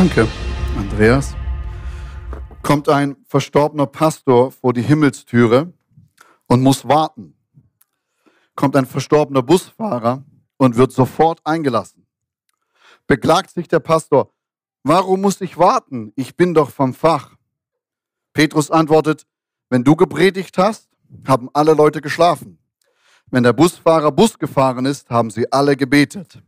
Danke, Andreas. Kommt ein verstorbener Pastor vor die Himmelstüre und muss warten. Kommt ein verstorbener Busfahrer und wird sofort eingelassen. Beklagt sich der Pastor, warum muss ich warten? Ich bin doch vom Fach. Petrus antwortet, wenn du gepredigt hast, haben alle Leute geschlafen. Wenn der Busfahrer Bus gefahren ist, haben sie alle gebetet.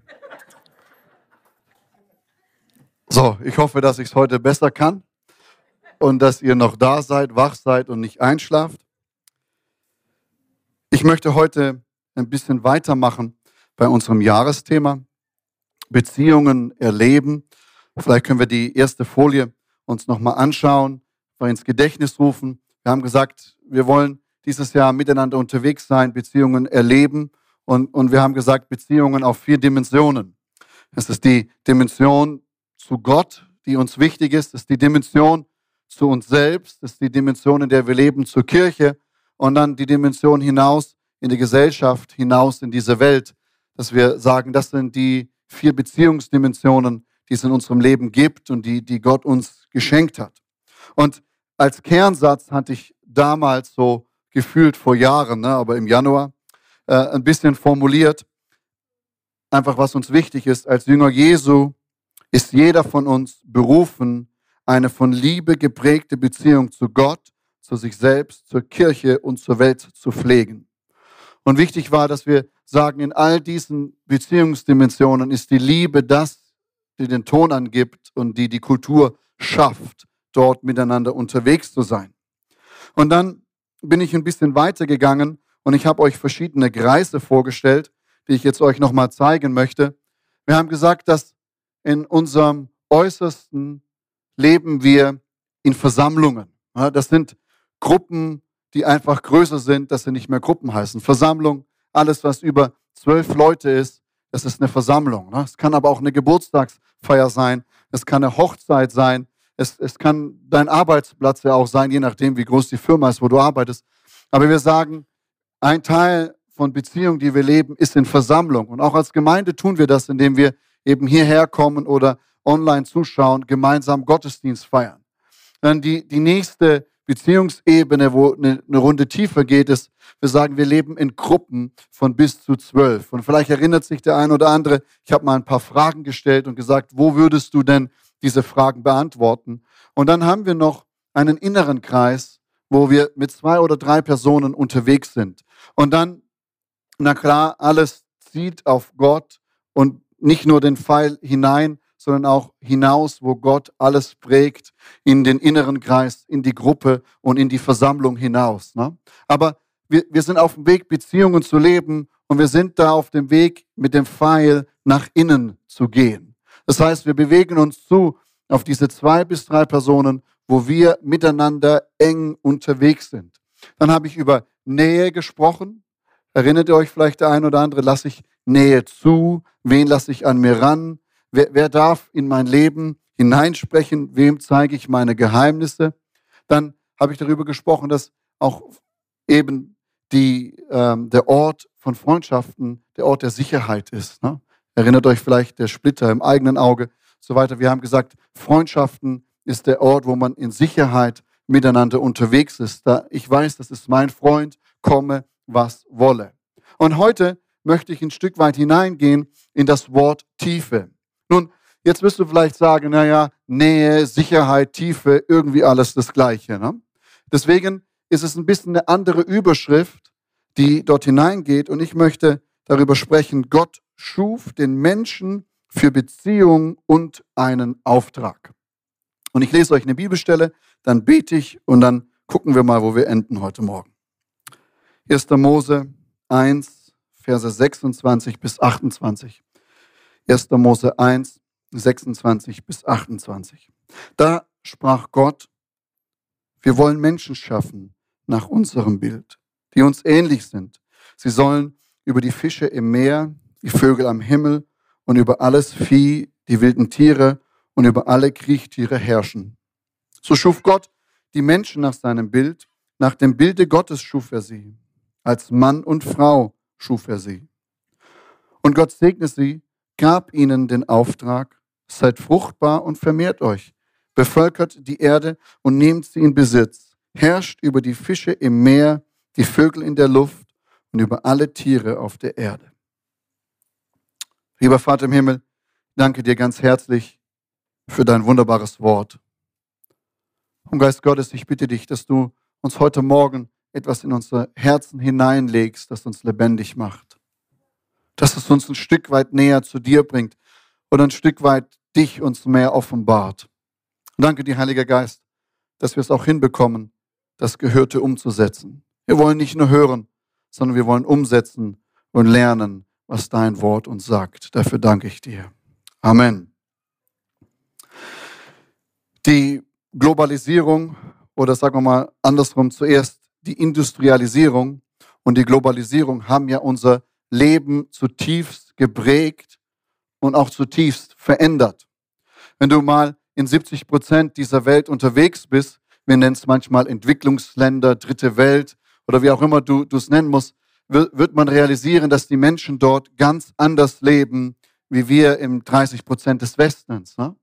So, ich hoffe, dass ich es heute besser kann und dass ihr noch da seid, wach seid und nicht einschlaft. Ich möchte heute ein bisschen weitermachen bei unserem Jahresthema Beziehungen erleben. Vielleicht können wir die erste Folie uns nochmal anschauen, mal ins Gedächtnis rufen. Wir haben gesagt, wir wollen dieses Jahr miteinander unterwegs sein, Beziehungen erleben und, und wir haben gesagt, Beziehungen auf vier Dimensionen. Es ist die Dimension zu Gott, die uns wichtig ist. Ist die Dimension zu uns selbst. Ist die Dimension, in der wir leben, zur Kirche. Und dann die Dimension hinaus in die Gesellschaft, hinaus in diese Welt. Dass wir sagen, das sind die vier Beziehungsdimensionen, die es in unserem Leben gibt und die, die Gott uns geschenkt hat. Und als Kernsatz hatte ich damals so gefühlt vor Jahren, ne, aber im Januar, äh, ein bisschen formuliert, einfach was uns wichtig ist. Als Jünger Jesu ist jeder von uns berufen, eine von Liebe geprägte Beziehung zu Gott, zu sich selbst, zur Kirche und zur Welt zu pflegen. Und wichtig war, dass wir sagen, in all diesen Beziehungsdimensionen ist die Liebe das, die den Ton angibt und die die Kultur schafft, dort miteinander unterwegs zu sein. Und dann bin ich ein bisschen weitergegangen und ich habe euch verschiedene Kreise vorgestellt, die ich jetzt euch nochmal zeigen möchte. Wir haben gesagt, dass in unserem Äußersten leben wir in Versammlungen. Das sind Gruppen, die einfach größer sind, dass sie nicht mehr Gruppen heißen. Versammlung, alles, was über zwölf Leute ist, das ist eine Versammlung. Es kann aber auch eine Geburtstagsfeier sein, es kann eine Hochzeit sein, es, es kann dein Arbeitsplatz ja auch sein, je nachdem, wie groß die Firma ist, wo du arbeitest. Aber wir sagen, ein Teil von Beziehungen, die wir leben, ist in Versammlung. Und auch als Gemeinde tun wir das, indem wir eben hierher kommen oder online zuschauen, gemeinsam Gottesdienst feiern. Dann die, die nächste Beziehungsebene, wo eine, eine Runde tiefer geht, ist, wir sagen, wir leben in Gruppen von bis zu zwölf. Und vielleicht erinnert sich der eine oder andere, ich habe mal ein paar Fragen gestellt und gesagt, wo würdest du denn diese Fragen beantworten? Und dann haben wir noch einen inneren Kreis, wo wir mit zwei oder drei Personen unterwegs sind. Und dann, na klar, alles zieht auf Gott und nicht nur den Pfeil hinein, sondern auch hinaus, wo Gott alles prägt, in den inneren Kreis, in die Gruppe und in die Versammlung hinaus. Ne? Aber wir, wir sind auf dem Weg, Beziehungen zu leben und wir sind da auf dem Weg, mit dem Pfeil nach innen zu gehen. Das heißt, wir bewegen uns zu auf diese zwei bis drei Personen, wo wir miteinander eng unterwegs sind. Dann habe ich über Nähe gesprochen. Erinnert ihr euch vielleicht der ein oder andere? Lasse ich Nähe zu? Wen lasse ich an mir ran? Wer, wer darf in mein Leben hineinsprechen? Wem zeige ich meine Geheimnisse? Dann habe ich darüber gesprochen, dass auch eben die, ähm, der Ort von Freundschaften der Ort der Sicherheit ist. Ne? Erinnert euch vielleicht der Splitter im eigenen Auge, so weiter. Wir haben gesagt, Freundschaften ist der Ort, wo man in Sicherheit miteinander unterwegs ist. Da ich weiß, das ist mein Freund, komme, was wolle. Und heute möchte ich ein Stück weit hineingehen in das Wort Tiefe. Nun, jetzt wirst du vielleicht sagen, naja, Nähe, Sicherheit, Tiefe, irgendwie alles das Gleiche. Ne? Deswegen ist es ein bisschen eine andere Überschrift, die dort hineingeht. Und ich möchte darüber sprechen, Gott schuf den Menschen für Beziehung und einen Auftrag. Und ich lese euch eine Bibelstelle, dann bete ich und dann gucken wir mal, wo wir enden heute Morgen. 1. Mose 1, Verse 26 bis 28. 1. Mose 1, 26 bis 28. Da sprach Gott, wir wollen Menschen schaffen nach unserem Bild, die uns ähnlich sind. Sie sollen über die Fische im Meer, die Vögel am Himmel und über alles Vieh, die wilden Tiere und über alle Kriechtiere herrschen. So schuf Gott die Menschen nach seinem Bild, nach dem Bilde Gottes schuf er sie. Als Mann und Frau schuf er sie. Und Gott segnete sie, gab ihnen den Auftrag, seid fruchtbar und vermehrt euch, bevölkert die Erde und nehmt sie in Besitz, herrscht über die Fische im Meer, die Vögel in der Luft und über alle Tiere auf der Erde. Lieber Vater im Himmel, danke dir ganz herzlich für dein wunderbares Wort. Und Geist Gottes, ich bitte dich, dass du uns heute Morgen etwas in unsere Herzen hineinlegst, das uns lebendig macht. Dass es uns ein Stück weit näher zu dir bringt oder ein Stück weit dich uns mehr offenbart. Und danke dir, Heiliger Geist, dass wir es auch hinbekommen, das Gehörte umzusetzen. Wir wollen nicht nur hören, sondern wir wollen umsetzen und lernen, was dein Wort uns sagt. Dafür danke ich dir. Amen. Die Globalisierung oder sagen wir mal andersrum zuerst die Industrialisierung und die Globalisierung haben ja unser Leben zutiefst geprägt und auch zutiefst verändert. Wenn du mal in 70 Prozent dieser Welt unterwegs bist, wir nennen es manchmal Entwicklungsländer, dritte Welt oder wie auch immer du es nennen musst, wird man realisieren, dass die Menschen dort ganz anders leben, wie wir im 30 Prozent des Westens. Ne?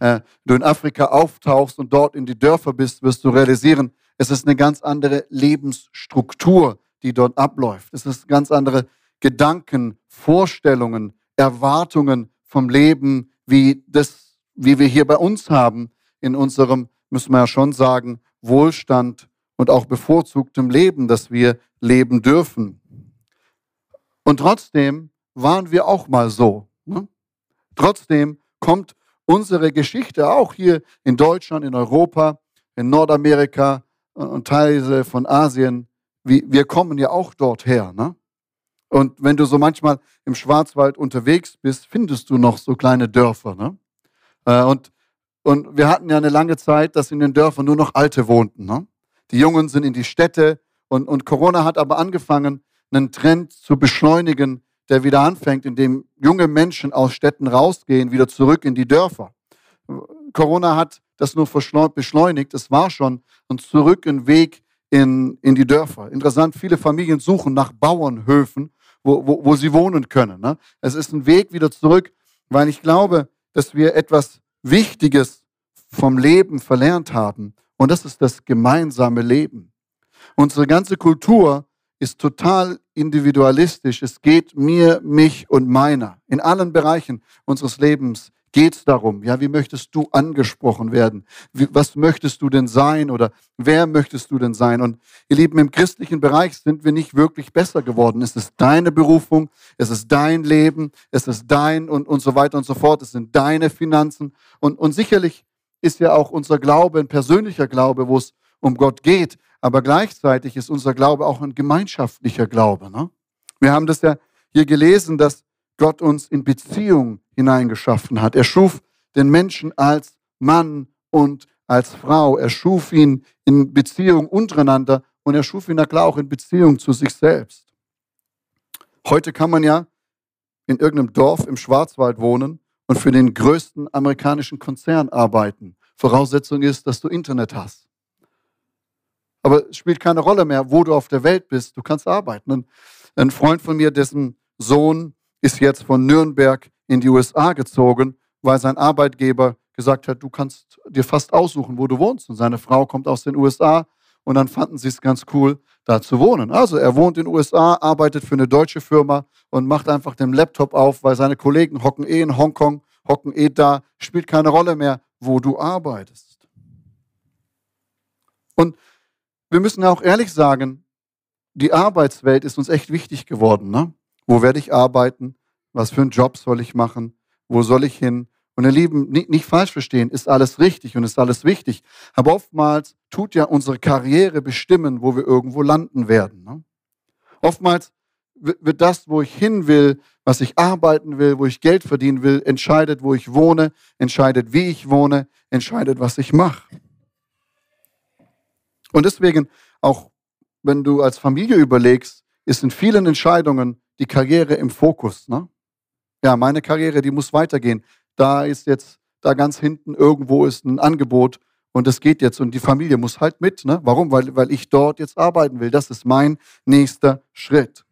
Äh, du in Afrika auftauchst und dort in die Dörfer bist, wirst du realisieren, es ist eine ganz andere Lebensstruktur, die dort abläuft. Es ist ganz andere Gedanken, Vorstellungen, Erwartungen vom Leben, wie das, wie wir hier bei uns haben, in unserem, müssen wir ja schon sagen, Wohlstand und auch bevorzugtem Leben, das wir leben dürfen. Und trotzdem waren wir auch mal so. Ne? Trotzdem kommt unsere Geschichte auch hier in Deutschland, in Europa, in Nordamerika und Teile von Asien. Wir kommen ja auch dort her. Ne? Und wenn du so manchmal im Schwarzwald unterwegs bist, findest du noch so kleine Dörfer. Ne? Äh, und, und wir hatten ja eine lange Zeit, dass in den Dörfern nur noch Alte wohnten. Ne? Die Jungen sind in die Städte und, und Corona hat aber angefangen, einen Trend zu beschleunigen, der wieder anfängt, indem junge Menschen aus Städten rausgehen, wieder zurück in die Dörfer. Corona hat das nur beschleunigt. Es war schon ein Zurück ein Weg in, in die Dörfer. Interessant, viele Familien suchen nach Bauernhöfen, wo, wo, wo sie wohnen können. Ne? Es ist ein Weg wieder zurück, weil ich glaube, dass wir etwas Wichtiges vom Leben verlernt haben. Und das ist das gemeinsame Leben. Unsere ganze Kultur ist total individualistisch. Es geht mir, mich und meiner. In allen Bereichen unseres Lebens geht es darum, ja, wie möchtest du angesprochen werden? Wie, was möchtest du denn sein oder wer möchtest du denn sein? Und ihr Lieben, im christlichen Bereich sind wir nicht wirklich besser geworden. Es ist deine Berufung, es ist dein Leben, es ist dein und, und so weiter und so fort. Es sind deine Finanzen. Und, und sicherlich ist ja auch unser Glaube ein persönlicher Glaube, wo es um Gott geht. Aber gleichzeitig ist unser Glaube auch ein gemeinschaftlicher Glaube. Ne? Wir haben das ja hier gelesen, dass Gott uns in Beziehung hineingeschaffen hat. Er schuf den Menschen als Mann und als Frau. Er schuf ihn in Beziehung untereinander und er schuf ihn na klar auch in Beziehung zu sich selbst. Heute kann man ja in irgendeinem Dorf im Schwarzwald wohnen und für den größten amerikanischen Konzern arbeiten. Voraussetzung ist, dass du Internet hast. Aber es spielt keine Rolle mehr, wo du auf der Welt bist. Du kannst arbeiten. Ein Freund von mir, dessen Sohn ist jetzt von Nürnberg in die USA gezogen, weil sein Arbeitgeber gesagt hat, du kannst dir fast aussuchen, wo du wohnst. Und seine Frau kommt aus den USA und dann fanden sie es ganz cool, da zu wohnen. Also er wohnt in den USA, arbeitet für eine deutsche Firma und macht einfach den Laptop auf, weil seine Kollegen hocken eh in Hongkong, hocken eh da, spielt keine Rolle mehr, wo du arbeitest. Und wir müssen auch ehrlich sagen, die Arbeitswelt ist uns echt wichtig geworden. Ne? Wo werde ich arbeiten? Was für einen Job soll ich machen? Wo soll ich hin? Und ihr Lieben, nicht, nicht, falsch verstehen, ist alles richtig und ist alles wichtig. Aber oftmals tut ja unsere Karriere bestimmen, wo wir irgendwo landen werden. Ne? Oftmals wird das, wo ich hin will, was ich arbeiten will, wo ich Geld verdienen will, entscheidet, wo ich wohne, entscheidet, wie ich wohne, entscheidet, was ich mache. Und deswegen, auch wenn du als Familie überlegst, ist in vielen Entscheidungen die Karriere im Fokus. Ne? Ja, meine Karriere, die muss weitergehen. Da ist jetzt, da ganz hinten irgendwo ist ein Angebot und es geht jetzt und die Familie muss halt mit. Ne? Warum? Weil, weil ich dort jetzt arbeiten will. Das ist mein nächster Schritt.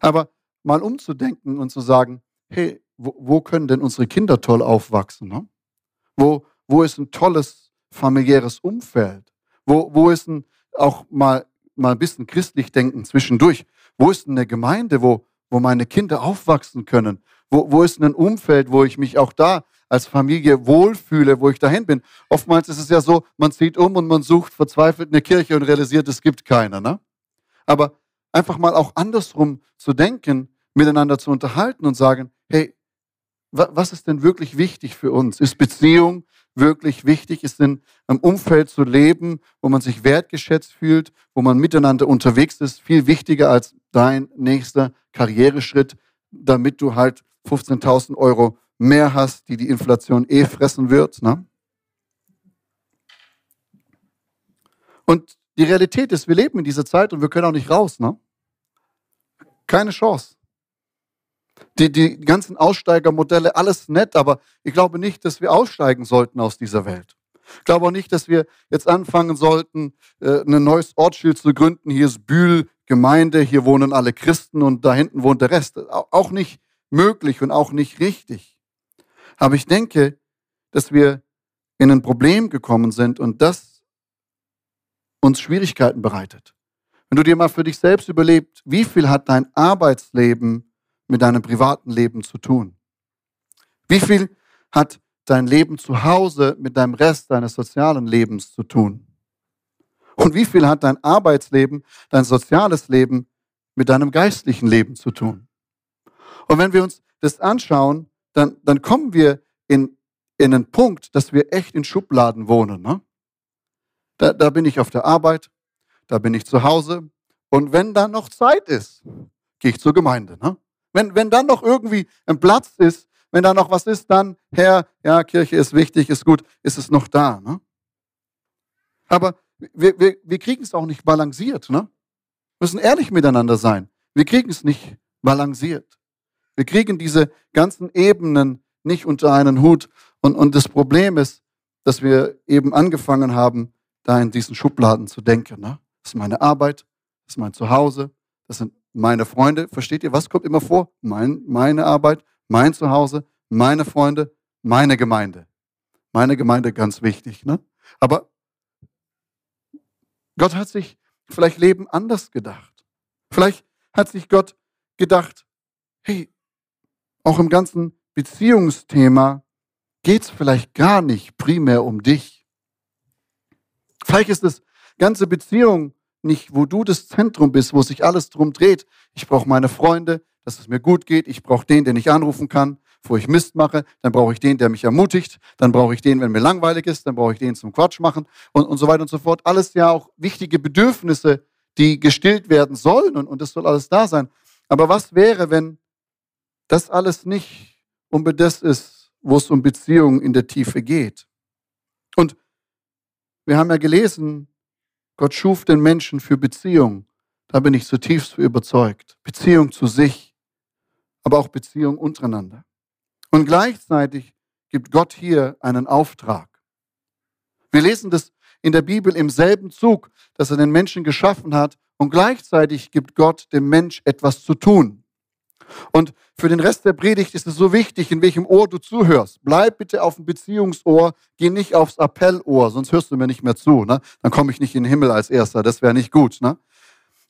Aber mal umzudenken und zu sagen, hey, wo, wo können denn unsere Kinder toll aufwachsen? Ne? Wo, wo ist ein tolles familiäres Umfeld? Wo, wo ist ein, auch mal, mal ein bisschen christlich denken zwischendurch? Wo ist eine Gemeinde, wo, wo meine Kinder aufwachsen können? Wo, wo ist ein Umfeld, wo ich mich auch da als Familie wohlfühle, wo ich dahin bin? Oftmals ist es ja so, man zieht um und man sucht verzweifelt eine Kirche und realisiert, es gibt keine. Ne? Aber einfach mal auch andersrum zu denken, miteinander zu unterhalten und sagen, hey, was ist denn wirklich wichtig für uns? Ist Beziehung wirklich wichtig? Ist in einem Umfeld zu leben, wo man sich wertgeschätzt fühlt, wo man miteinander unterwegs ist, viel wichtiger als dein nächster Karriereschritt, damit du halt 15.000 Euro mehr hast, die die Inflation eh fressen wird. Ne? Und die Realität ist, wir leben in dieser Zeit und wir können auch nicht raus. Ne? Keine Chance. Die, die ganzen Aussteigermodelle, alles nett, aber ich glaube nicht, dass wir aussteigen sollten aus dieser Welt. Ich glaube auch nicht, dass wir jetzt anfangen sollten, äh, ein neues Ortsschild zu gründen. Hier ist Bühl Gemeinde, hier wohnen alle Christen und da hinten wohnt der Rest. Auch nicht möglich und auch nicht richtig. Aber ich denke, dass wir in ein Problem gekommen sind und das uns Schwierigkeiten bereitet. Wenn du dir mal für dich selbst überlebst, wie viel hat dein Arbeitsleben mit deinem privaten Leben zu tun? Wie viel hat dein Leben zu Hause mit deinem Rest deines sozialen Lebens zu tun? Und wie viel hat dein Arbeitsleben, dein soziales Leben mit deinem geistlichen Leben zu tun? Und wenn wir uns das anschauen, dann, dann kommen wir in, in einen Punkt, dass wir echt in Schubladen wohnen. Ne? Da, da bin ich auf der Arbeit, da bin ich zu Hause. Und wenn dann noch Zeit ist, gehe ich zur Gemeinde. Ne? Wenn, wenn dann noch irgendwie ein Platz ist, wenn da noch was ist, dann, Herr, ja, Kirche ist wichtig, ist gut, ist es noch da. Ne? Aber wir, wir, wir kriegen es auch nicht balanciert. Ne? Wir müssen ehrlich miteinander sein. Wir kriegen es nicht balanciert. Wir kriegen diese ganzen Ebenen nicht unter einen Hut. Und, und das Problem ist, dass wir eben angefangen haben, da in diesen Schubladen zu denken. Ne? Das ist meine Arbeit, das ist mein Zuhause, das sind meine Freunde. Versteht ihr, was kommt immer vor? Mein, meine Arbeit, mein Zuhause, meine Freunde, meine Gemeinde. Meine Gemeinde ganz wichtig. Ne? Aber Gott hat sich vielleicht Leben anders gedacht. Vielleicht hat sich Gott gedacht, hey, auch im ganzen Beziehungsthema geht es vielleicht gar nicht primär um dich. Vielleicht ist das ganze Beziehung nicht, wo du das Zentrum bist, wo sich alles drum dreht. Ich brauche meine Freunde, dass es mir gut geht. Ich brauche den, den ich anrufen kann, wo ich Mist mache. Dann brauche ich den, der mich ermutigt. Dann brauche ich den, wenn mir langweilig ist. Dann brauche ich den zum Quatsch machen und, und so weiter und so fort. Alles ja auch wichtige Bedürfnisse, die gestillt werden sollen und, und das soll alles da sein. Aber was wäre, wenn das alles nicht um das ist, wo es um Beziehungen in der Tiefe geht? Und wir haben ja gelesen, Gott schuf den Menschen für Beziehung. Da bin ich zutiefst überzeugt. Beziehung zu sich, aber auch Beziehung untereinander. Und gleichzeitig gibt Gott hier einen Auftrag. Wir lesen das in der Bibel im selben Zug, dass er den Menschen geschaffen hat und gleichzeitig gibt Gott dem Mensch etwas zu tun. Und für den Rest der Predigt ist es so wichtig, in welchem Ohr du zuhörst. Bleib bitte auf dem Beziehungsohr, geh nicht aufs Appellohr, sonst hörst du mir nicht mehr zu. Ne? Dann komme ich nicht in den Himmel als Erster, das wäre nicht gut. Ne?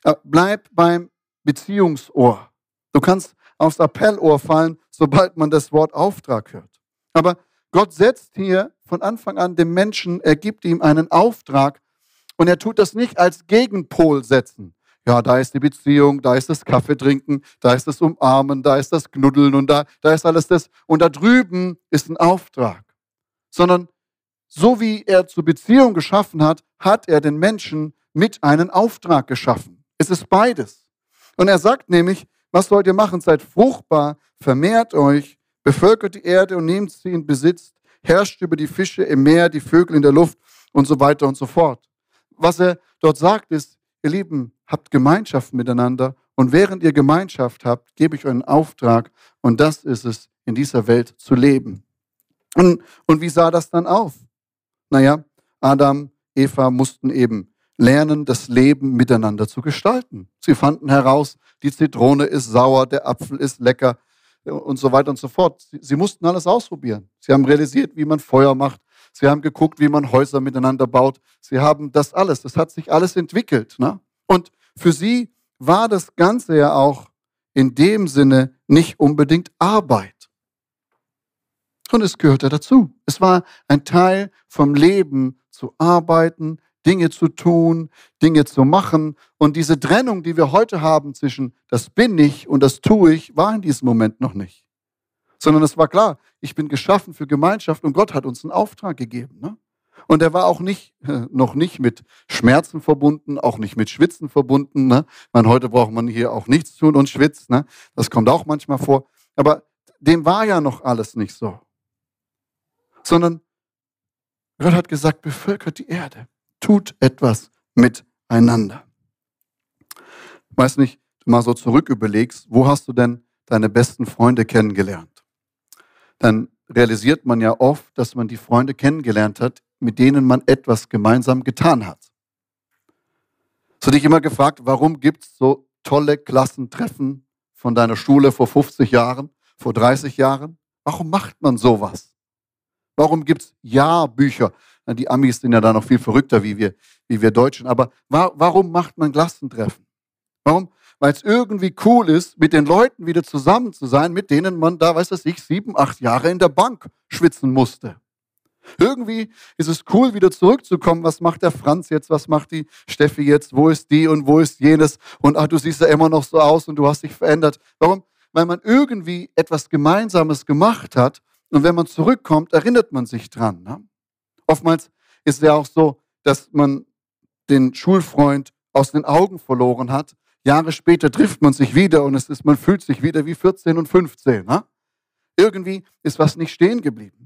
Äh, bleib beim Beziehungsohr. Du kannst aufs Appellohr fallen, sobald man das Wort Auftrag hört. Aber Gott setzt hier von Anfang an dem Menschen, er gibt ihm einen Auftrag und er tut das nicht als Gegenpol setzen. Ja, da ist die Beziehung, da ist das Kaffeetrinken, da ist das Umarmen, da ist das Knuddeln und da, da ist alles das. Und da drüben ist ein Auftrag. Sondern so wie er zur Beziehung geschaffen hat, hat er den Menschen mit einem Auftrag geschaffen. Es ist beides. Und er sagt nämlich, was sollt ihr machen? Seid fruchtbar, vermehrt euch, bevölkert die Erde und nehmt sie in Besitz, herrscht über die Fische im Meer, die Vögel in der Luft und so weiter und so fort. Was er dort sagt ist, ihr Lieben, habt Gemeinschaft miteinander und während ihr Gemeinschaft habt, gebe ich euch einen Auftrag und das ist es, in dieser Welt zu leben. Und, und wie sah das dann auf? Naja, Adam, Eva mussten eben lernen, das Leben miteinander zu gestalten. Sie fanden heraus, die Zitrone ist sauer, der Apfel ist lecker. und so weiter und so fort. Sie, sie mussten alles ausprobieren. Sie haben realisiert, wie man Feuer macht. Sie haben geguckt, wie man Häuser miteinander baut. Sie haben das alles, das hat sich alles entwickelt. Ne? Und für sie war das Ganze ja auch in dem Sinne nicht unbedingt Arbeit. Und es gehörte dazu. Es war ein Teil vom Leben zu arbeiten, Dinge zu tun, Dinge zu machen. Und diese Trennung, die wir heute haben zwischen das bin ich und das tue ich, war in diesem Moment noch nicht. Sondern es war klar, ich bin geschaffen für Gemeinschaft und Gott hat uns einen Auftrag gegeben. Ne? Und er war auch nicht, noch nicht mit Schmerzen verbunden, auch nicht mit Schwitzen verbunden. Ne? Man, heute braucht man hier auch nichts tun und schwitzt. Ne? Das kommt auch manchmal vor. Aber dem war ja noch alles nicht so. Sondern Gott hat gesagt, bevölkert die Erde tut etwas miteinander. Ich weiß nicht, du mal so zurück überlegst, wo hast du denn deine besten Freunde kennengelernt? Dann realisiert man ja oft, dass man die Freunde kennengelernt hat, mit denen man etwas gemeinsam getan hat. Hast du dich immer gefragt, warum gibt es so tolle Klassentreffen von deiner Schule vor 50 Jahren, vor 30 Jahren? Warum macht man sowas? Warum gibt es Jahrbücher? Die Amis sind ja da noch viel verrückter wie wir, wie wir Deutschen. Aber wa warum macht man Klassentreffen? Warum? Weil es irgendwie cool ist, mit den Leuten wieder zusammen zu sein, mit denen man da, weiß ich, sieben, acht Jahre in der Bank schwitzen musste. Irgendwie ist es cool, wieder zurückzukommen. Was macht der Franz jetzt? Was macht die Steffi jetzt? Wo ist die und wo ist jenes? Und ach, du siehst ja immer noch so aus und du hast dich verändert. Warum? Weil man irgendwie etwas Gemeinsames gemacht hat und wenn man zurückkommt, erinnert man sich dran. Ne? Oftmals ist es ja auch so, dass man den Schulfreund aus den Augen verloren hat. Jahre später trifft man sich wieder und es ist, man fühlt sich wieder wie 14 und 15. Ne? Irgendwie ist was nicht stehen geblieben.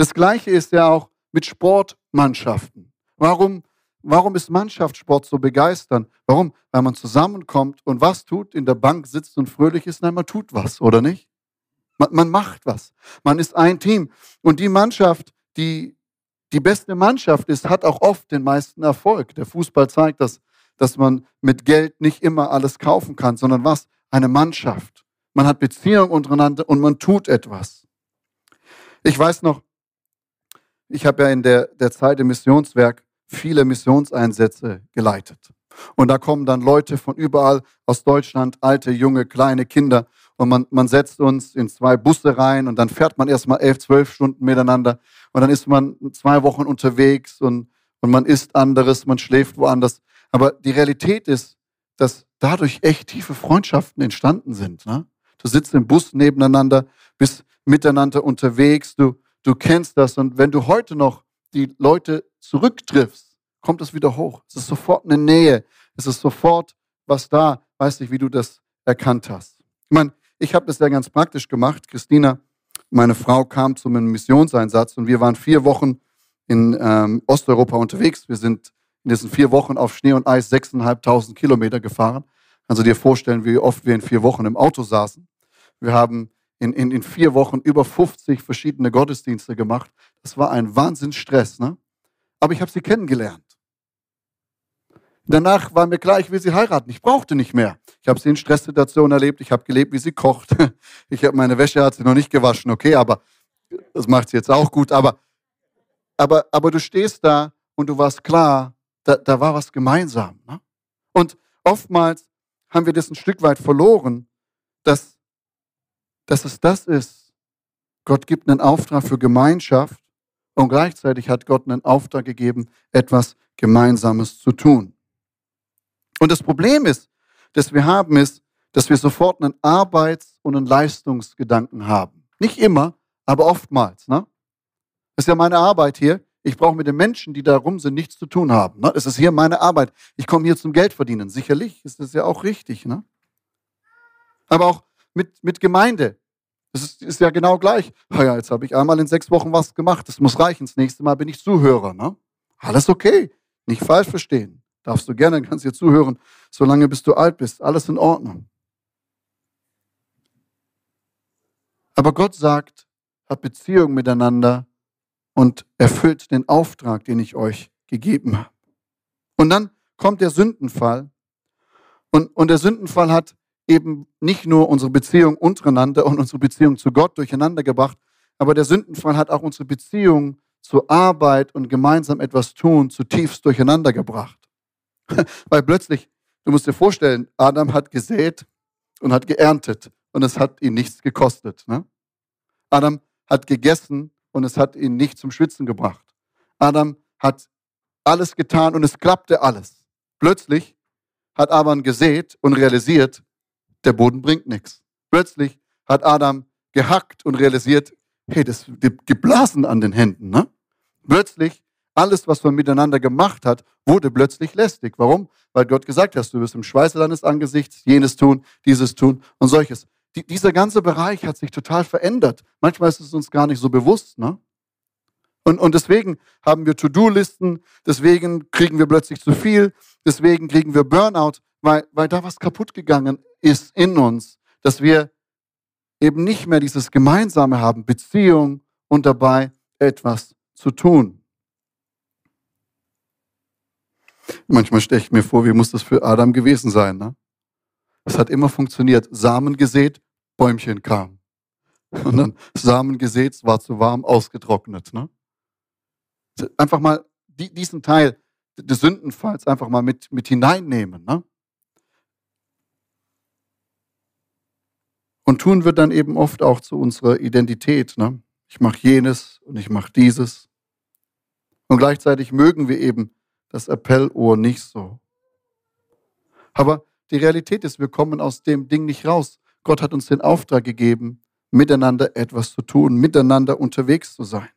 Das Gleiche ist ja auch mit Sportmannschaften. Warum, warum ist Mannschaftssport so begeisternd? Warum? Weil man zusammenkommt und was tut, in der Bank sitzt und fröhlich ist. Nein, man tut was, oder nicht? Man, man macht was. Man ist ein Team. Und die Mannschaft, die die beste Mannschaft ist, hat auch oft den meisten Erfolg. Der Fußball zeigt das, dass man mit Geld nicht immer alles kaufen kann, sondern was? Eine Mannschaft. Man hat Beziehungen untereinander und man tut etwas. Ich weiß noch, ich habe ja in der, der Zeit im Missionswerk viele Missionseinsätze geleitet. Und da kommen dann Leute von überall aus Deutschland, alte, junge, kleine Kinder und man, man setzt uns in zwei Busse rein und dann fährt man erstmal elf, zwölf Stunden miteinander und dann ist man zwei Wochen unterwegs und, und man isst anderes, man schläft woanders. Aber die Realität ist, dass dadurch echt tiefe Freundschaften entstanden sind. Ne? Du sitzt im Bus nebeneinander, bist miteinander unterwegs, du, du kennst das und wenn du heute noch die Leute zurücktriffst, kommt es wieder hoch. Es ist sofort eine Nähe, es ist sofort was da. Weiß nicht, wie du das erkannt hast. Ich meine, ich habe das ja ganz praktisch gemacht. Christina, meine Frau, kam zu einem Missionseinsatz und wir waren vier Wochen in ähm, Osteuropa unterwegs. Wir sind in diesen vier Wochen auf Schnee und Eis 6.500 Kilometer gefahren. Kannst du dir vorstellen, wie oft wir in vier Wochen im Auto saßen? Wir haben in, in, in vier Wochen über 50 verschiedene Gottesdienste gemacht. Das war ein Wahnsinnsstress. Ne? Aber ich habe sie kennengelernt. Danach war mir klar, ich will sie heiraten. Ich brauchte nicht mehr. Ich habe sie in Stresssituationen erlebt. Ich habe gelebt, wie sie kocht. Ich habe meine Wäsche hat sie noch nicht gewaschen, okay, aber das macht sie jetzt auch gut. Aber, aber, aber du stehst da und du warst klar, da, da war was gemeinsam. Ne? Und oftmals haben wir das ein Stück weit verloren, dass, dass es das ist. Gott gibt einen Auftrag für Gemeinschaft und gleichzeitig hat Gott einen Auftrag gegeben, etwas Gemeinsames zu tun. Und das Problem ist, das wir haben, ist, dass wir sofort einen Arbeits- und einen Leistungsgedanken haben. Nicht immer, aber oftmals. Ne? Das ist ja meine Arbeit hier. Ich brauche mit den Menschen, die da rum sind, nichts zu tun haben. Ne? Es ist hier meine Arbeit. Ich komme hier zum Geld verdienen. Sicherlich ist das ja auch richtig. Ne? Aber auch mit, mit Gemeinde. Das ist, ist ja genau gleich. Oh ja, jetzt habe ich einmal in sechs Wochen was gemacht. Das muss reichen. Das nächste Mal bin ich Zuhörer. Ne? Alles okay. Nicht falsch verstehen. Darfst du gerne, kannst dir zuhören, solange bis du alt bist. Alles in Ordnung. Aber Gott sagt, hat Beziehung miteinander und erfüllt den Auftrag, den ich euch gegeben habe. Und dann kommt der Sündenfall. Und, und der Sündenfall hat eben nicht nur unsere Beziehung untereinander und unsere Beziehung zu Gott durcheinander gebracht, aber der Sündenfall hat auch unsere Beziehung zur Arbeit und gemeinsam etwas tun zutiefst durcheinander gebracht. Weil plötzlich, du musst dir vorstellen, Adam hat gesät und hat geerntet und es hat ihn nichts gekostet. Ne? Adam hat gegessen und es hat ihn nicht zum Schwitzen gebracht. Adam hat alles getan und es klappte alles. Plötzlich hat Adam gesät und realisiert, der Boden bringt nichts. Plötzlich hat Adam gehackt und realisiert, hey, das gibt Blasen an den Händen. Ne? Plötzlich, alles, was man miteinander gemacht hat, wurde plötzlich lästig. Warum? Weil Gott gesagt hat, du wirst im Schweiße deines Angesichts jenes tun, dieses tun und solches. Die, dieser ganze Bereich hat sich total verändert. Manchmal ist es uns gar nicht so bewusst. Ne? Und, und deswegen haben wir To-Do-Listen, deswegen kriegen wir plötzlich zu viel, deswegen kriegen wir Burnout, weil, weil da was kaputt gegangen ist in uns, dass wir eben nicht mehr dieses Gemeinsame haben, Beziehung und dabei etwas zu tun. Manchmal stelle ich mir vor, wie muss das für Adam gewesen sein. Ne? Es hat immer funktioniert. Samen gesät, Bäumchen kam. Und dann Samen gesät, es war zu warm, ausgetrocknet. Ne? Einfach mal diesen Teil des Sündenfalls einfach mal mit, mit hineinnehmen. Ne? Und tun wir dann eben oft auch zu unserer Identität. Ne? Ich mache jenes und ich mache dieses. Und gleichzeitig mögen wir eben das Appellohr nicht so. Aber die Realität ist, wir kommen aus dem Ding nicht raus. Gott hat uns den Auftrag gegeben, miteinander etwas zu tun, miteinander unterwegs zu sein.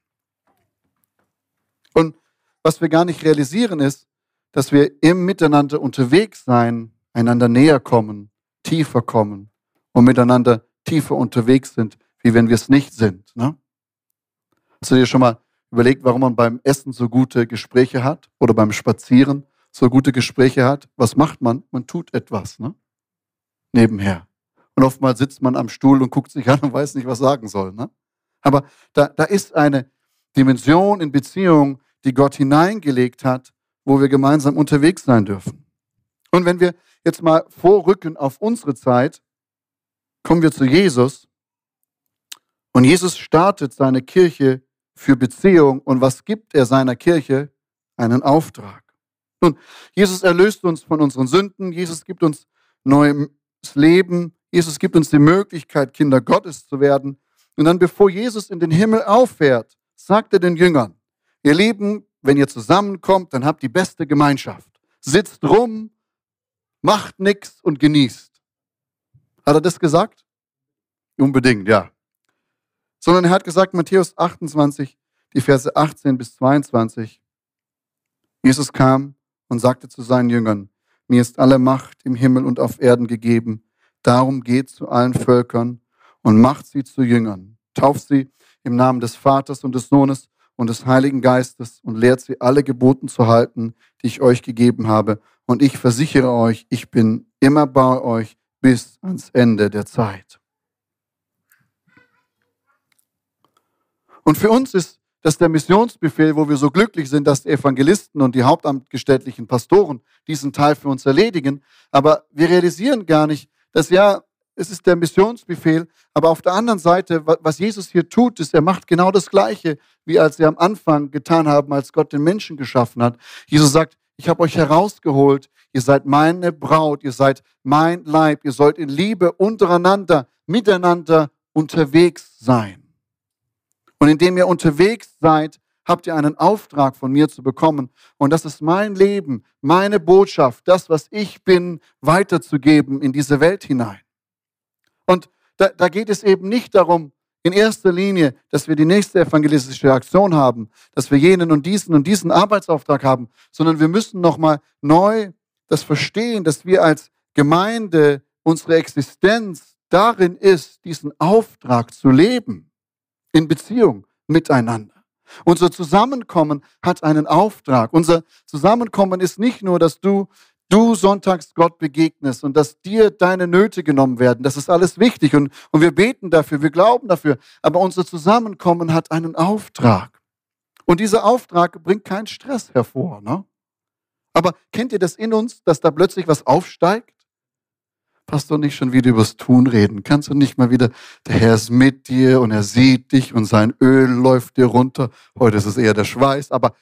Und was wir gar nicht realisieren ist, dass wir im Miteinander unterwegs sein, einander näher kommen, tiefer kommen und miteinander tiefer unterwegs sind, wie wenn wir es nicht sind. Ne? Hast du dir schon mal überlegt, warum man beim Essen so gute Gespräche hat oder beim Spazieren so gute Gespräche hat? Was macht man? Man tut etwas ne? nebenher. Und oftmals sitzt man am Stuhl und guckt sich an und weiß nicht, was sagen soll. Ne? Aber da, da ist eine Dimension in Beziehung, die Gott hineingelegt hat, wo wir gemeinsam unterwegs sein dürfen. Und wenn wir jetzt mal vorrücken auf unsere Zeit, kommen wir zu Jesus. Und Jesus startet seine Kirche für Beziehung. Und was gibt er seiner Kirche? Einen Auftrag. Nun, Jesus erlöst uns von unseren Sünden. Jesus gibt uns neues Leben. Jesus gibt uns die Möglichkeit, Kinder Gottes zu werden. Und dann, bevor Jesus in den Himmel auffährt, sagt er den Jüngern, ihr Lieben, wenn ihr zusammenkommt, dann habt die beste Gemeinschaft. Sitzt rum, macht nichts und genießt. Hat er das gesagt? Unbedingt, ja. Sondern er hat gesagt, Matthäus 28, die Verse 18 bis 22. Jesus kam und sagte zu seinen Jüngern, mir ist alle Macht im Himmel und auf Erden gegeben. Darum geht zu allen Völkern und macht sie zu Jüngern. Tauft sie im Namen des Vaters und des Sohnes und des Heiligen Geistes und lehrt sie alle Geboten zu halten, die ich euch gegeben habe. Und ich versichere euch, ich bin immer bei euch bis ans Ende der Zeit. Und für uns ist das der Missionsbefehl, wo wir so glücklich sind, dass die Evangelisten und die hauptamtgestellten Pastoren diesen Teil für uns erledigen. Aber wir realisieren gar nicht, dass ja, es ist der Missionsbefehl, aber auf der anderen Seite, was Jesus hier tut, ist, er macht genau das Gleiche, wie als sie am Anfang getan haben, als Gott den Menschen geschaffen hat. Jesus sagt, ich habe euch herausgeholt, Ihr seid meine Braut, ihr seid mein Leib, ihr sollt in Liebe untereinander, miteinander unterwegs sein. Und indem ihr unterwegs seid, habt ihr einen Auftrag von mir zu bekommen. Und das ist mein Leben, meine Botschaft, das, was ich bin, weiterzugeben in diese Welt hinein. Und da, da geht es eben nicht darum, in erster Linie, dass wir die nächste evangelistische Aktion haben, dass wir jenen und diesen und diesen Arbeitsauftrag haben, sondern wir müssen nochmal neu das Verstehen, dass wir als Gemeinde unsere Existenz darin ist, diesen Auftrag zu leben, in Beziehung miteinander. Unser Zusammenkommen hat einen Auftrag. Unser Zusammenkommen ist nicht nur, dass du du sonntags Gott begegnest und dass dir deine Nöte genommen werden. Das ist alles wichtig und, und wir beten dafür, wir glauben dafür. Aber unser Zusammenkommen hat einen Auftrag. Und dieser Auftrag bringt keinen Stress hervor. Ne? Aber kennt ihr das in uns, dass da plötzlich was aufsteigt? Pastor, nicht schon wieder übers Tun reden? Kannst du nicht mal wieder, der Herr ist mit dir und er sieht dich und sein Öl läuft dir runter. Heute ist es eher der Schweiß, aber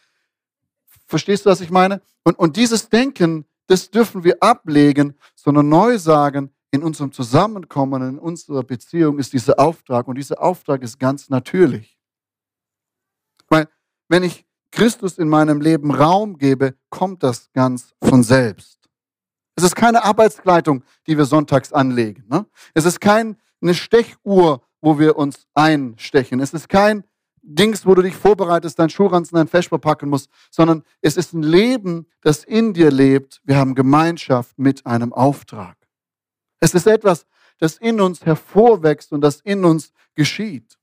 verstehst du, was ich meine? Und, und dieses Denken, das dürfen wir ablegen, sondern neu sagen, in unserem Zusammenkommen, in unserer Beziehung ist dieser Auftrag und dieser Auftrag ist ganz natürlich. Weil wenn ich Christus in meinem Leben Raum gebe, kommt das ganz von selbst. Es ist keine Arbeitskleidung, die wir sonntags anlegen. Ne? Es ist keine Stechuhr, wo wir uns einstechen. Es ist kein Dings, wo du dich vorbereitest, dein Schuhranzen, dein Feschbar packen musst, sondern es ist ein Leben, das in dir lebt. Wir haben Gemeinschaft mit einem Auftrag. Es ist etwas, das in uns hervorwächst und das in uns geschieht.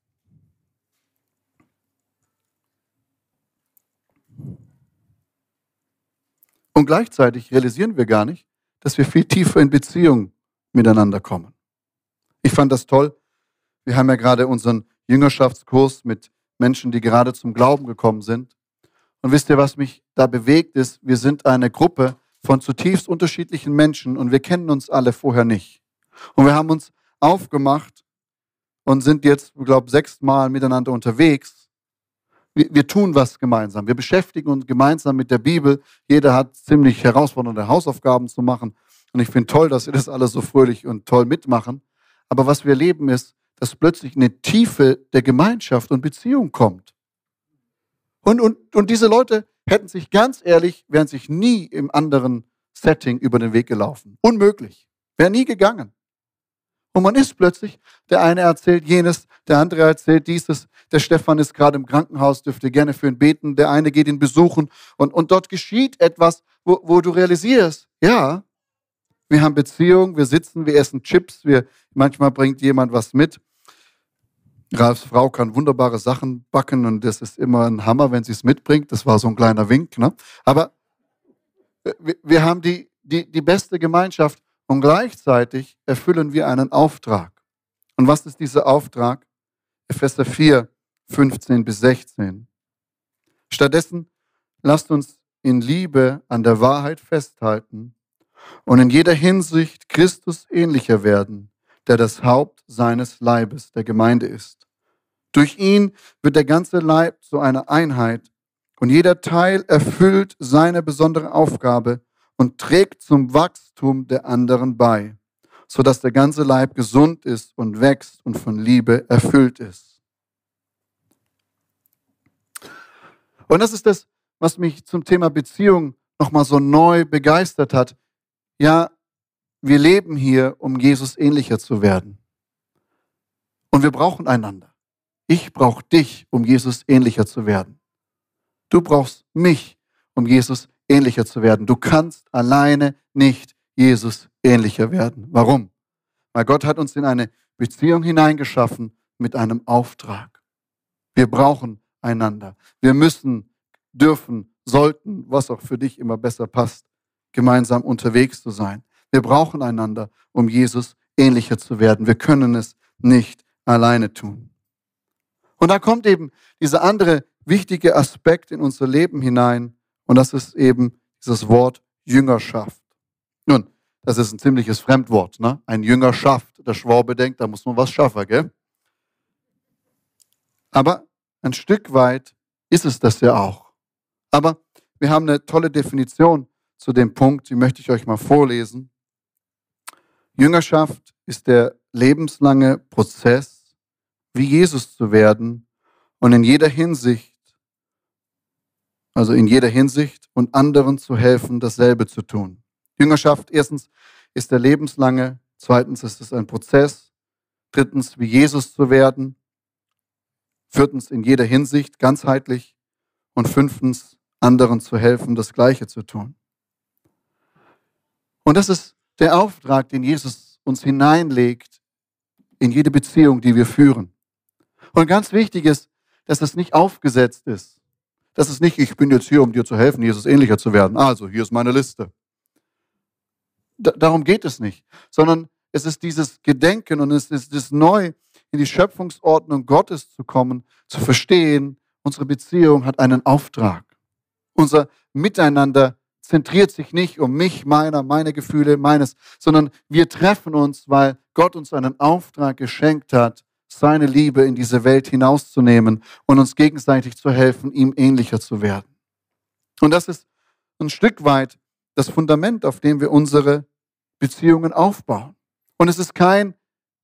Und gleichzeitig realisieren wir gar nicht, dass wir viel tiefer in Beziehung miteinander kommen. Ich fand das toll. Wir haben ja gerade unseren Jüngerschaftskurs mit Menschen, die gerade zum Glauben gekommen sind. Und wisst ihr, was mich da bewegt ist? Wir sind eine Gruppe von zutiefst unterschiedlichen Menschen und wir kennen uns alle vorher nicht. Und wir haben uns aufgemacht und sind jetzt, ich glaube, sechsmal miteinander unterwegs. Wir, wir tun was gemeinsam. Wir beschäftigen uns gemeinsam mit der Bibel. Jeder hat ziemlich herausfordernde Hausaufgaben zu machen. Und ich finde toll, dass wir das alles so fröhlich und toll mitmachen. Aber was wir erleben ist, dass plötzlich eine Tiefe der Gemeinschaft und Beziehung kommt. Und, und, und diese Leute hätten sich ganz ehrlich, wären sich nie im anderen Setting über den Weg gelaufen. Unmöglich. Wäre nie gegangen. Und man ist plötzlich, der eine erzählt jenes, der andere erzählt dieses, der Stefan ist gerade im Krankenhaus, dürfte gerne für ihn beten, der eine geht ihn besuchen und, und dort geschieht etwas, wo, wo du realisierst, ja, wir haben Beziehung, wir sitzen, wir essen Chips, wir, manchmal bringt jemand was mit. Ralfs Frau kann wunderbare Sachen backen und das ist immer ein Hammer, wenn sie es mitbringt. Das war so ein kleiner Wink. Ne? Aber wir, wir haben die, die, die beste Gemeinschaft und gleichzeitig erfüllen wir einen Auftrag. Und was ist dieser Auftrag? Epheser 4, 15 bis 16. Stattdessen lasst uns in Liebe an der Wahrheit festhalten und in jeder Hinsicht Christus ähnlicher werden, der das Haupt seines Leibes, der Gemeinde ist. Durch ihn wird der ganze Leib zu einer Einheit und jeder Teil erfüllt seine besondere Aufgabe und trägt zum Wachstum der anderen bei, sodass der ganze Leib gesund ist und wächst und von Liebe erfüllt ist. Und das ist das, was mich zum Thema Beziehung nochmal so neu begeistert hat. Ja, wir leben hier, um Jesus ähnlicher zu werden. Und wir brauchen einander. Ich brauche dich, um Jesus ähnlicher zu werden. Du brauchst mich, um Jesus ähnlicher zu werden. Du kannst alleine nicht Jesus ähnlicher werden. Warum? Weil Gott hat uns in eine Beziehung hineingeschaffen mit einem Auftrag. Wir brauchen einander. Wir müssen, dürfen, sollten, was auch für dich immer besser passt, gemeinsam unterwegs zu sein. Wir brauchen einander, um Jesus ähnlicher zu werden. Wir können es nicht alleine tun. Und da kommt eben dieser andere wichtige Aspekt in unser Leben hinein, und das ist eben dieses Wort Jüngerschaft. Nun, das ist ein ziemliches Fremdwort. Ne? Ein Jüngerschaft. Der Schwabe denkt, da muss man was schaffen. Gell? Aber ein Stück weit ist es das ja auch. Aber wir haben eine tolle Definition zu dem Punkt, die möchte ich euch mal vorlesen. Jüngerschaft ist der lebenslange Prozess, wie Jesus zu werden und in jeder Hinsicht also in jeder Hinsicht, und anderen zu helfen, dasselbe zu tun. Jüngerschaft, erstens, ist der lebenslange, zweitens ist es ein Prozess, drittens, wie Jesus zu werden, viertens, in jeder Hinsicht, ganzheitlich und fünftens, anderen zu helfen, das Gleiche zu tun. Und das ist der Auftrag, den Jesus uns hineinlegt in jede Beziehung, die wir führen. Und ganz wichtig ist, dass es nicht aufgesetzt ist. Das ist nicht, ich bin jetzt hier, um dir zu helfen, Jesus ähnlicher zu werden. Also, hier ist meine Liste. Darum geht es nicht, sondern es ist dieses Gedenken und es ist das neu in die Schöpfungsordnung Gottes zu kommen, zu verstehen, unsere Beziehung hat einen Auftrag. Unser Miteinander zentriert sich nicht um mich, meiner, meine Gefühle, meines, sondern wir treffen uns, weil Gott uns einen Auftrag geschenkt hat, seine Liebe in diese Welt hinauszunehmen und uns gegenseitig zu helfen, ihm ähnlicher zu werden. Und das ist ein Stück weit das Fundament, auf dem wir unsere Beziehungen aufbauen. Und es ist kein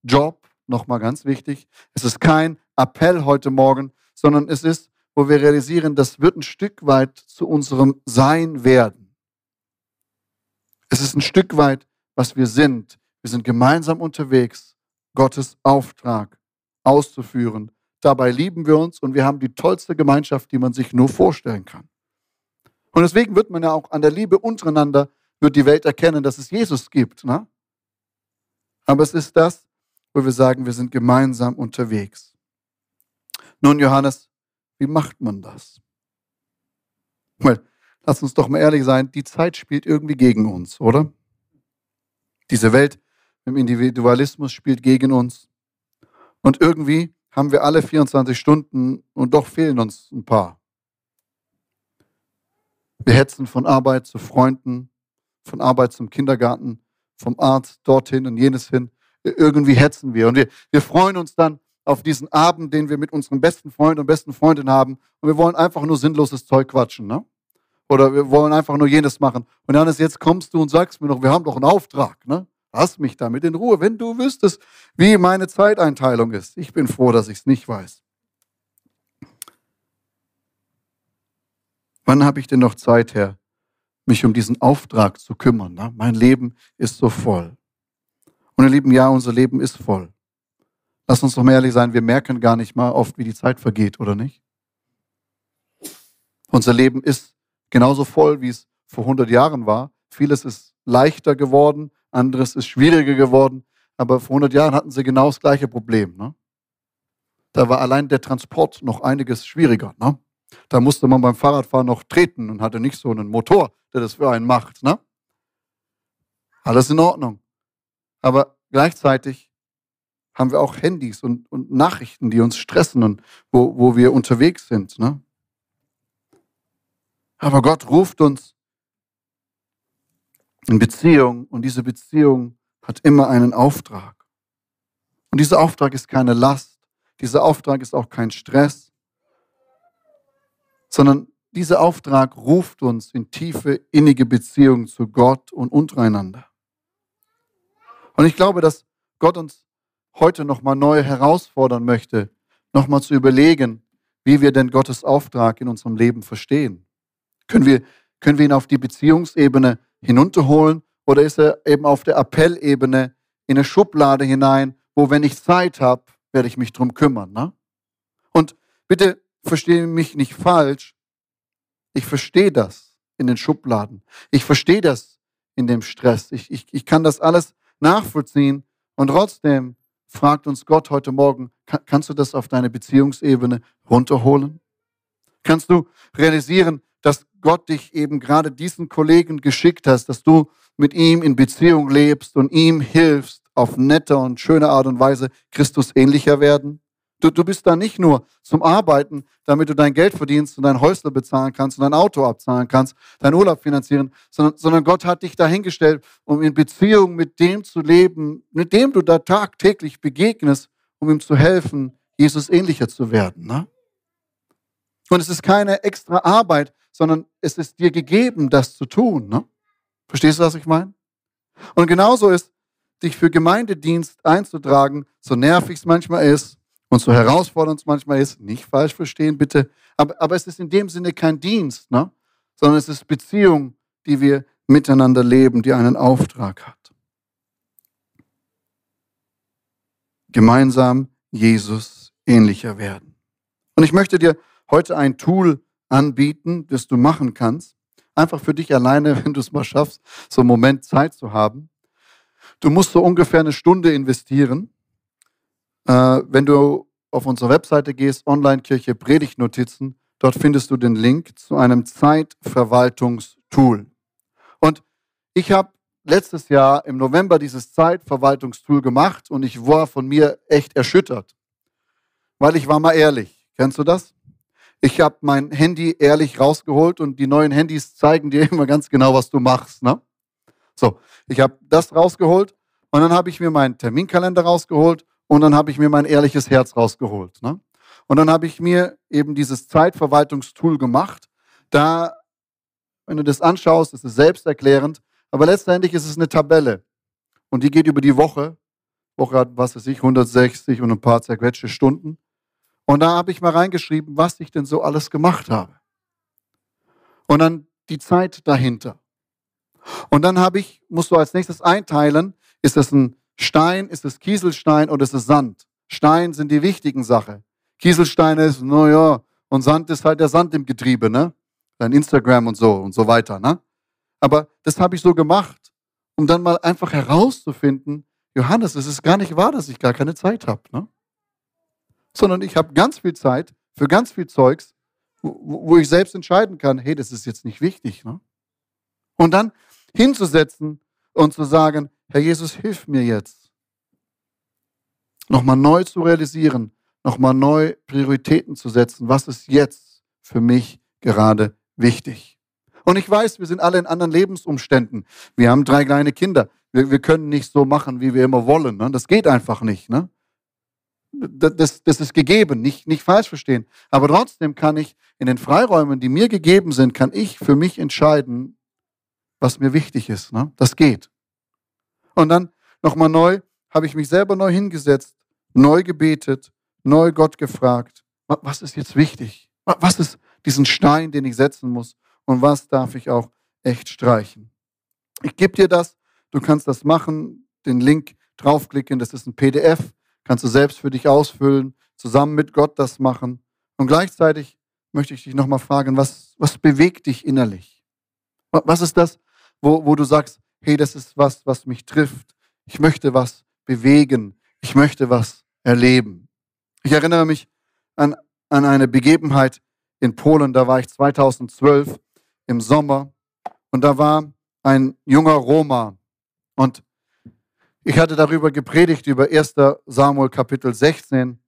Job, nochmal ganz wichtig, es ist kein Appell heute Morgen, sondern es ist, wo wir realisieren, das wird ein Stück weit zu unserem Sein werden. Es ist ein Stück weit, was wir sind. Wir sind gemeinsam unterwegs, Gottes Auftrag auszuführen. Dabei lieben wir uns und wir haben die tollste Gemeinschaft, die man sich nur vorstellen kann. Und deswegen wird man ja auch an der Liebe untereinander, wird die Welt erkennen, dass es Jesus gibt. Ne? Aber es ist das, wo wir sagen, wir sind gemeinsam unterwegs. Nun, Johannes, wie macht man das? Well, lass uns doch mal ehrlich sein, die Zeit spielt irgendwie gegen uns, oder? Diese Welt im Individualismus spielt gegen uns. Und irgendwie haben wir alle 24 Stunden und doch fehlen uns ein paar. Wir hetzen von Arbeit zu Freunden, von Arbeit zum Kindergarten, vom Arzt dorthin und jenes hin. Irgendwie hetzen wir. Und wir, wir freuen uns dann auf diesen Abend, den wir mit unserem besten Freund und besten Freundin haben. Und wir wollen einfach nur sinnloses Zeug quatschen. Ne? Oder wir wollen einfach nur jenes machen. Und dann ist jetzt kommst du und sagst mir noch, wir haben doch einen Auftrag. Ne? Lass mich damit in Ruhe, wenn du wüsstest, wie meine Zeiteinteilung ist. Ich bin froh, dass ich es nicht weiß. Wann habe ich denn noch Zeit, Herr, mich um diesen Auftrag zu kümmern? Ne? Mein Leben ist so voll. Und ihr Lieben, ja, unser Leben ist voll. Lass uns doch mal ehrlich sein, wir merken gar nicht mal oft, wie die Zeit vergeht, oder nicht? Unser Leben ist genauso voll, wie es vor 100 Jahren war. Vieles ist leichter geworden, anderes ist schwieriger geworden. Aber vor 100 Jahren hatten sie genau das gleiche Problem. Ne? Da war allein der Transport noch einiges schwieriger. Ne? Da musste man beim Fahrradfahren noch treten und hatte nicht so einen Motor, der das für einen macht. Ne? Alles in Ordnung. Aber gleichzeitig haben wir auch Handys und, und Nachrichten, die uns stressen und wo, wo wir unterwegs sind. Ne? Aber Gott ruft uns in Beziehung und diese Beziehung hat immer einen Auftrag. Und dieser Auftrag ist keine Last, dieser Auftrag ist auch kein Stress, sondern dieser Auftrag ruft uns in tiefe, innige Beziehungen zu Gott und untereinander. Und ich glaube, dass Gott uns heute nochmal neu herausfordern möchte, nochmal zu überlegen, wie wir denn Gottes Auftrag in unserem Leben verstehen. Können wir, können wir ihn auf die Beziehungsebene hinunterholen oder ist er eben auf der Appellebene in eine Schublade hinein, wo, wenn ich Zeit habe, werde ich mich drum kümmern. Ne? Und bitte verstehe mich nicht falsch. Ich verstehe das in den Schubladen. Ich verstehe das in dem Stress. Ich, ich, ich kann das alles nachvollziehen. Und trotzdem fragt uns Gott heute Morgen, kann, kannst du das auf deine Beziehungsebene runterholen? Kannst du realisieren, dass Gott dich eben gerade diesen Kollegen geschickt hast, dass du mit ihm in Beziehung lebst und ihm hilfst, auf nette und schöne Art und Weise Christus ähnlicher werden? Du, du bist da nicht nur zum Arbeiten, damit du dein Geld verdienst und dein Häusle bezahlen kannst und dein Auto abzahlen kannst, deinen Urlaub finanzieren, sondern, sondern Gott hat dich dahingestellt, um in Beziehung mit dem zu leben, mit dem du da tagtäglich begegnest, um ihm zu helfen, Jesus ähnlicher zu werden. Ne? Und es ist keine extra Arbeit, sondern es ist dir gegeben, das zu tun. Ne? Verstehst du, was ich meine? Und genauso ist, dich für Gemeindedienst einzutragen, so nervig es manchmal ist und so herausfordernd es manchmal ist, nicht falsch verstehen bitte, aber, aber es ist in dem Sinne kein Dienst, ne? sondern es ist Beziehung, die wir miteinander leben, die einen Auftrag hat. Gemeinsam Jesus ähnlicher werden. Und ich möchte dir heute ein Tool anbieten, das du machen kannst. Einfach für dich alleine, wenn du es mal schaffst, so einen Moment Zeit zu haben. Du musst so ungefähr eine Stunde investieren. Äh, wenn du auf unsere Webseite gehst, Online-Kirche Predigtnotizen, dort findest du den Link zu einem Zeitverwaltungstool. Und ich habe letztes Jahr im November dieses Zeitverwaltungstool gemacht und ich war von mir echt erschüttert. Weil ich war mal ehrlich. Kennst du das? Ich habe mein Handy ehrlich rausgeholt und die neuen Handys zeigen dir immer ganz genau, was du machst. Ne? So, ich habe das rausgeholt und dann habe ich mir meinen Terminkalender rausgeholt und dann habe ich mir mein ehrliches Herz rausgeholt. Ne? Und dann habe ich mir eben dieses Zeitverwaltungstool gemacht. Da, wenn du das anschaust, ist es selbsterklärend, aber letztendlich ist es eine Tabelle. Und die geht über die Woche. Woche hat, was weiß ich, 160 und ein paar zerquetschte Stunden. Und da habe ich mal reingeschrieben, was ich denn so alles gemacht habe. Und dann die Zeit dahinter. Und dann habe ich, musst du als nächstes einteilen, ist es ein Stein, ist es Kieselstein oder ist es Sand? Stein sind die wichtigen Sachen. Kieselstein ist, naja, und Sand ist halt der Sand im Getriebe, ne? Dein Instagram und so und so weiter, ne? Aber das habe ich so gemacht, um dann mal einfach herauszufinden, Johannes, es ist gar nicht wahr, dass ich gar keine Zeit habe, ne? Sondern ich habe ganz viel Zeit für ganz viel Zeugs, wo, wo ich selbst entscheiden kann, hey, das ist jetzt nicht wichtig, ne? Und dann hinzusetzen und zu sagen, Herr Jesus, hilf mir jetzt. Nochmal neu zu realisieren, nochmal neu Prioritäten zu setzen. Was ist jetzt für mich gerade wichtig? Und ich weiß, wir sind alle in anderen Lebensumständen. Wir haben drei kleine Kinder. Wir, wir können nicht so machen, wie wir immer wollen. Ne? Das geht einfach nicht. Ne? Das, das ist gegeben, nicht, nicht falsch verstehen. Aber trotzdem kann ich in den Freiräumen, die mir gegeben sind, kann ich für mich entscheiden, was mir wichtig ist. Ne? Das geht. Und dann nochmal neu, habe ich mich selber neu hingesetzt, neu gebetet, neu Gott gefragt, was ist jetzt wichtig? Was ist diesen Stein, den ich setzen muss? Und was darf ich auch echt streichen? Ich gebe dir das, du kannst das machen, den Link draufklicken, das ist ein PDF, kannst du selbst für dich ausfüllen, zusammen mit Gott das machen. Und gleichzeitig möchte ich dich nochmal fragen, was, was bewegt dich innerlich? Was ist das, wo, wo du sagst, hey, das ist was, was mich trifft. Ich möchte was bewegen. Ich möchte was erleben. Ich erinnere mich an, an eine Begebenheit in Polen, da war ich 2012 im Sommer und da war ein junger Roma und ich hatte darüber gepredigt, über 1. Samuel Kapitel 16,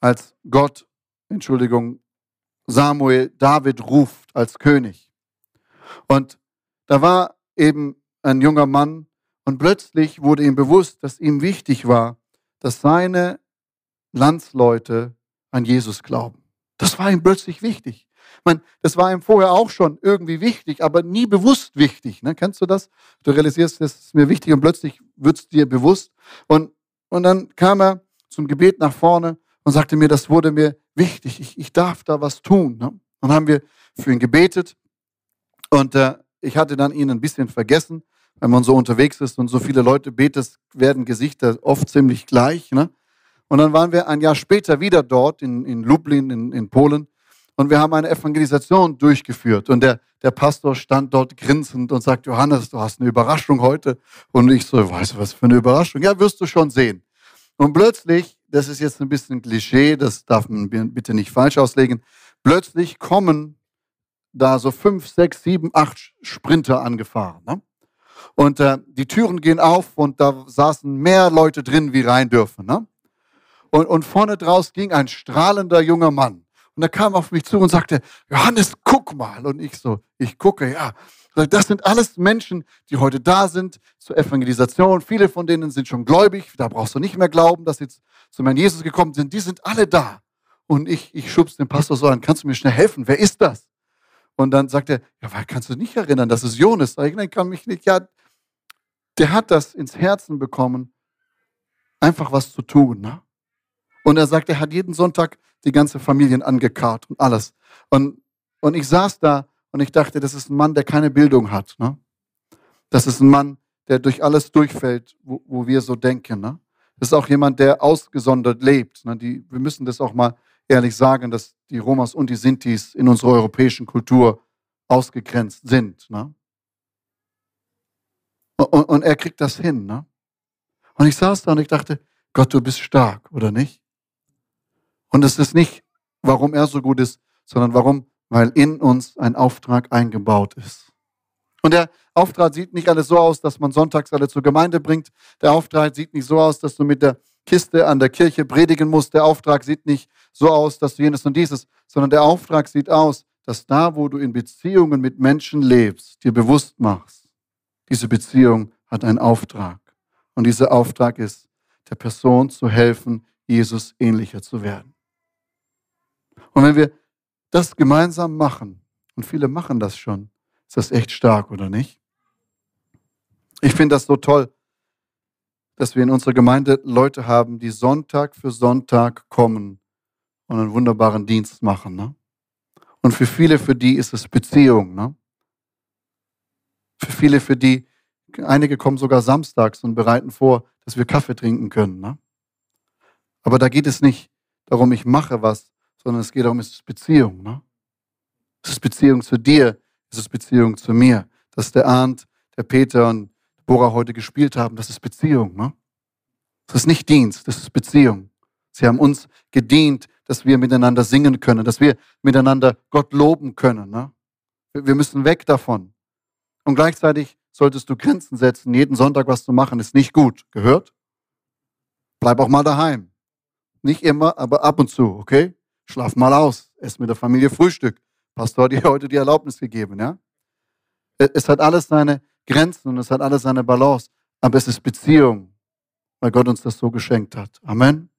als Gott, Entschuldigung, Samuel David ruft als König. Und da war eben ein junger Mann, und plötzlich wurde ihm bewusst, dass ihm wichtig war, dass seine Landsleute an Jesus glauben. Das war ihm plötzlich wichtig. Ich meine, das war ihm vorher auch schon irgendwie wichtig, aber nie bewusst wichtig. Ne? Kennst du das? Du realisierst, das ist mir wichtig und plötzlich wird es dir bewusst. Und, und dann kam er zum Gebet nach vorne und sagte mir, das wurde mir wichtig. Ich, ich darf da was tun. Ne? Und haben wir für ihn gebetet. Und äh, ich hatte dann ihn ein bisschen vergessen, wenn man so unterwegs ist und so viele Leute betet, werden Gesichter oft ziemlich gleich. Ne? Und dann waren wir ein Jahr später wieder dort in, in Lublin, in, in Polen. Und wir haben eine Evangelisation durchgeführt. Und der, der Pastor stand dort grinsend und sagt, Johannes, du hast eine Überraschung heute. Und ich so, weißt du, was für eine Überraschung? Ja, wirst du schon sehen. Und plötzlich, das ist jetzt ein bisschen Klischee, das darf man bitte nicht falsch auslegen, plötzlich kommen da so fünf, sechs, sieben, acht Sprinter angefahren. Ne? Und äh, die Türen gehen auf und da saßen mehr Leute drin, wie rein dürfen. Ne? Und, und vorne draus ging ein strahlender junger Mann. Und er kam auf mich zu und sagte, Johannes, guck mal. Und ich so, ich gucke, ja. Das sind alles Menschen, die heute da sind zur Evangelisation. Viele von denen sind schon gläubig. Da brauchst du nicht mehr glauben, dass sie jetzt zu meinem Jesus gekommen sind. Die sind alle da. Und ich, ich schub's den Pastor so an, kannst du mir schnell helfen? Wer ist das? Und dann sagt er, ja, weil kannst du nicht erinnern, dass es Jonas? Sag ich, nein, kann mich nicht. Ja, der hat das ins Herzen bekommen, einfach was zu tun. Ne? Und er sagt, er hat jeden Sonntag die ganze Familie angekarrt und alles. Und, und ich saß da und ich dachte, das ist ein Mann, der keine Bildung hat. Ne? Das ist ein Mann, der durch alles durchfällt, wo, wo wir so denken. Ne? Das ist auch jemand, der ausgesondert lebt. Ne? Die, wir müssen das auch mal ehrlich sagen, dass die Romas und die Sintis in unserer europäischen Kultur ausgegrenzt sind. Ne? Und, und, er kriegt das hin. Ne? Und ich saß da und ich dachte, Gott, du bist stark, oder nicht? Und es ist nicht, warum er so gut ist, sondern warum, weil in uns ein Auftrag eingebaut ist. Und der Auftrag sieht nicht alles so aus, dass man sonntags alle zur Gemeinde bringt. Der Auftrag sieht nicht so aus, dass du mit der Kiste an der Kirche predigen musst. Der Auftrag sieht nicht so aus, dass du jenes und dieses, sondern der Auftrag sieht aus, dass da, wo du in Beziehungen mit Menschen lebst, dir bewusst machst, diese Beziehung hat einen Auftrag. Und dieser Auftrag ist, der Person zu helfen, Jesus ähnlicher zu werden. Und wenn wir das gemeinsam machen, und viele machen das schon, ist das echt stark, oder nicht? Ich finde das so toll, dass wir in unserer Gemeinde Leute haben, die Sonntag für Sonntag kommen und einen wunderbaren Dienst machen. Ne? Und für viele, für die ist es Beziehung. Ne? Für viele, für die, einige kommen sogar samstags und bereiten vor, dass wir Kaffee trinken können. Ne? Aber da geht es nicht darum, ich mache was, sondern es geht darum, es ist Beziehung. Ne? Es ist Beziehung zu dir, es ist Beziehung zu mir. Dass der Arndt, der Peter und Bora heute gespielt haben, das ist Beziehung. Ne? Das ist nicht Dienst, das ist Beziehung. Sie haben uns gedient, dass wir miteinander singen können, dass wir miteinander Gott loben können. Ne? Wir müssen weg davon. Und gleichzeitig solltest du Grenzen setzen. Jeden Sonntag was zu machen, ist nicht gut. Gehört? Bleib auch mal daheim. Nicht immer, aber ab und zu, okay? Schlaf mal aus. Ess mit der Familie Frühstück. Pastor hat dir heute die Erlaubnis gegeben, ja? Es hat alles seine Grenzen und es hat alles seine Balance. Aber es ist Beziehung, weil Gott uns das so geschenkt hat. Amen.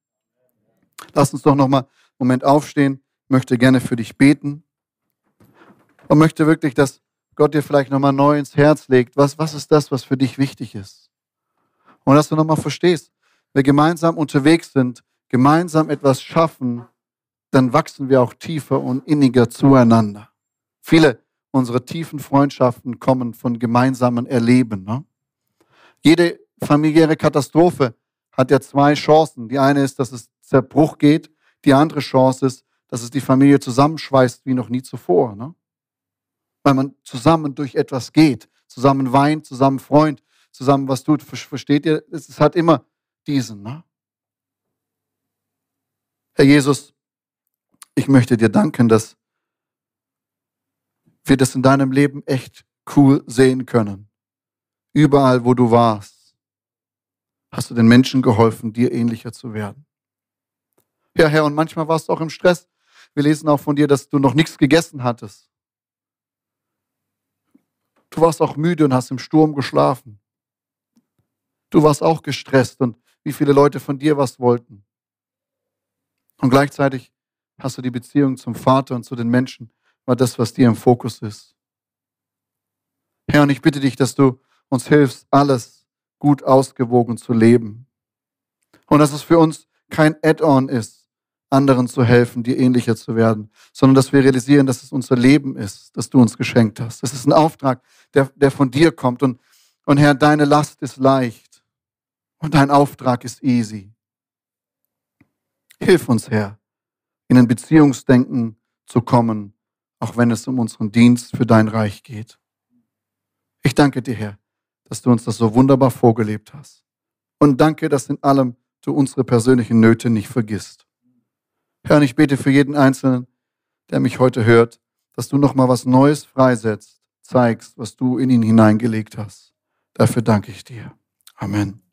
Lass uns doch noch mal einen Moment aufstehen. Ich möchte gerne für dich beten und möchte wirklich, dass Gott dir vielleicht noch mal neu ins Herz legt. Was, was ist das, was für dich wichtig ist? Und dass du noch mal verstehst, wir gemeinsam unterwegs sind, gemeinsam etwas schaffen, dann wachsen wir auch tiefer und inniger zueinander. Viele unserer tiefen Freundschaften kommen von gemeinsamen Erleben. Ne? Jede familiäre Katastrophe hat ja zwei Chancen. Die eine ist, dass es Zerbruch geht. Die andere Chance ist, dass es die Familie zusammenschweißt wie noch nie zuvor. Ne? Weil man zusammen durch etwas geht, zusammen weint, zusammen freut, zusammen was tut. Versteht ihr? Es hat immer diesen. Ne? Herr Jesus, ich möchte dir danken, dass wir das in deinem Leben echt cool sehen können. Überall, wo du warst, hast du den Menschen geholfen, dir ähnlicher zu werden. Ja, Herr, und manchmal warst du auch im Stress. Wir lesen auch von dir, dass du noch nichts gegessen hattest. Du warst auch müde und hast im Sturm geschlafen. Du warst auch gestresst und wie viele Leute von dir was wollten. Und gleichzeitig hast du die Beziehung zum Vater und zu den Menschen, war das, was dir im Fokus ist. Herr, und ich bitte dich, dass du uns hilfst, alles gut ausgewogen zu leben. Und dass es für uns kein Add-on ist, anderen zu helfen, dir ähnlicher zu werden, sondern dass wir realisieren, dass es unser Leben ist, das du uns geschenkt hast. Das ist ein Auftrag, der, der von dir kommt. Und, und Herr, deine Last ist leicht und dein Auftrag ist easy. Hilf uns, Herr, in ein Beziehungsdenken zu kommen, auch wenn es um unseren Dienst für dein Reich geht. Ich danke dir, Herr, dass du uns das so wunderbar vorgelebt hast. Und danke, dass in allem du unsere persönlichen Nöte nicht vergisst. Herr, und ich bete für jeden Einzelnen, der mich heute hört, dass du nochmal was Neues freisetzt, zeigst, was du in ihn hineingelegt hast. Dafür danke ich dir. Amen.